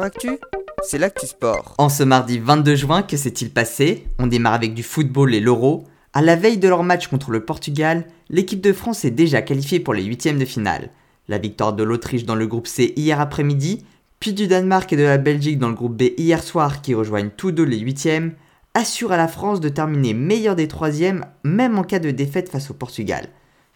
Actu, c'est l'actu sport. En ce mardi 22 juin, que s'est-il passé? On démarre avec du football et l'Euro. À la veille de leur match contre le Portugal, l'équipe de France est déjà qualifiée pour les huitièmes de finale. La victoire de l'Autriche dans le groupe C hier après-midi, puis du Danemark et de la Belgique dans le groupe B hier soir qui rejoignent tous deux les huitièmes, assure à la France de terminer meilleur des troisièmes même en cas de défaite face au Portugal.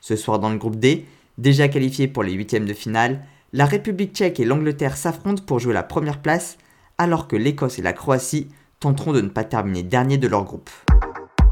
Ce soir dans le groupe D, déjà qualifié pour les huitièmes de finale, la République tchèque et l'Angleterre s'affrontent pour jouer la première place, alors que l'Écosse et la Croatie tenteront de ne pas terminer dernier de leur groupe.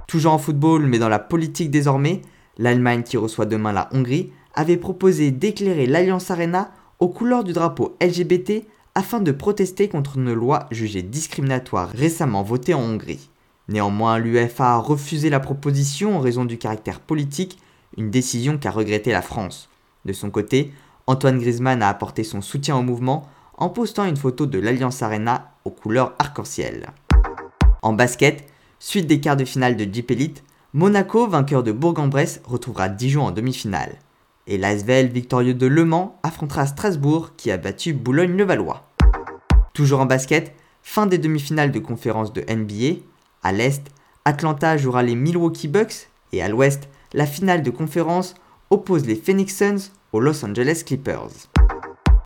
Toujours en football, mais dans la politique désormais, l'Allemagne qui reçoit demain la Hongrie avait proposé d'éclairer l'Alliance Arena aux couleurs du drapeau LGBT afin de protester contre une loi jugée discriminatoire récemment votée en Hongrie. Néanmoins, l'UEFA a refusé la proposition en raison du caractère politique, une décision qu'a regretté la France. De son côté, Antoine Griezmann a apporté son soutien au mouvement en postant une photo de l'Alliance Arena aux couleurs arc-en-ciel. En basket, suite des quarts de finale de Jeep Monaco, vainqueur de Bourg-en-Bresse, retrouvera Dijon en demi-finale. Et l'Asvel, victorieux de Le Mans, affrontera Strasbourg qui a battu Boulogne-le-Valois. Toujours en basket, fin des demi-finales de conférence de NBA. À l'est, Atlanta jouera les Milwaukee Bucks et à l'ouest, la finale de conférence oppose les Phoenix Suns Los Angeles Clippers.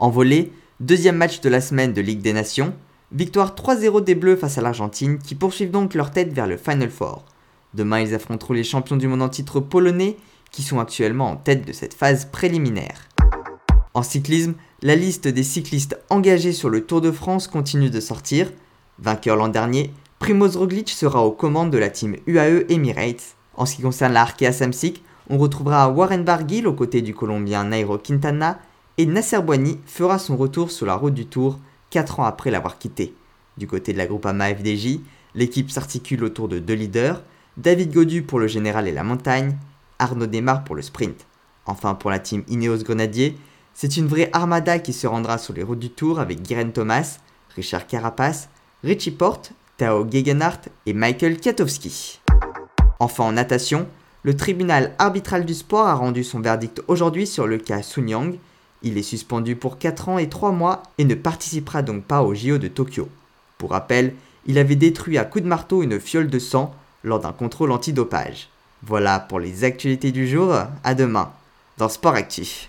En volée, deuxième match de la semaine de Ligue des Nations, victoire 3-0 des Bleus face à l'Argentine qui poursuivent donc leur tête vers le Final Four. Demain, ils affronteront les champions du monde en titre polonais qui sont actuellement en tête de cette phase préliminaire. En cyclisme, la liste des cyclistes engagés sur le Tour de France continue de sortir. Vainqueur l'an dernier, Primoz Roglic sera aux commandes de la team UAE Emirates. En ce qui concerne la Arkea Samsic, on retrouvera Warren Barguil aux côtés du Colombien Nairo Quintana et Nasser Boigny fera son retour sur la route du Tour 4 ans après l'avoir quitté. Du côté de la Groupama FDJ, l'équipe s'articule autour de deux leaders, David Godu pour le général et la montagne, Arnaud Desmar pour le sprint. Enfin pour la team Ineos Grenadier, c'est une vraie armada qui se rendra sur les routes du Tour avec Guérin Thomas, Richard Carapace, Richie Porte, Tao Gegenhardt et Michael Katowski. Enfin en natation, le tribunal arbitral du sport a rendu son verdict aujourd'hui sur le cas Sun Yang. Il est suspendu pour 4 ans et 3 mois et ne participera donc pas au JO de Tokyo. Pour rappel, il avait détruit à coups de marteau une fiole de sang lors d'un contrôle antidopage. Voilà pour les actualités du jour, à demain dans Sport Actif.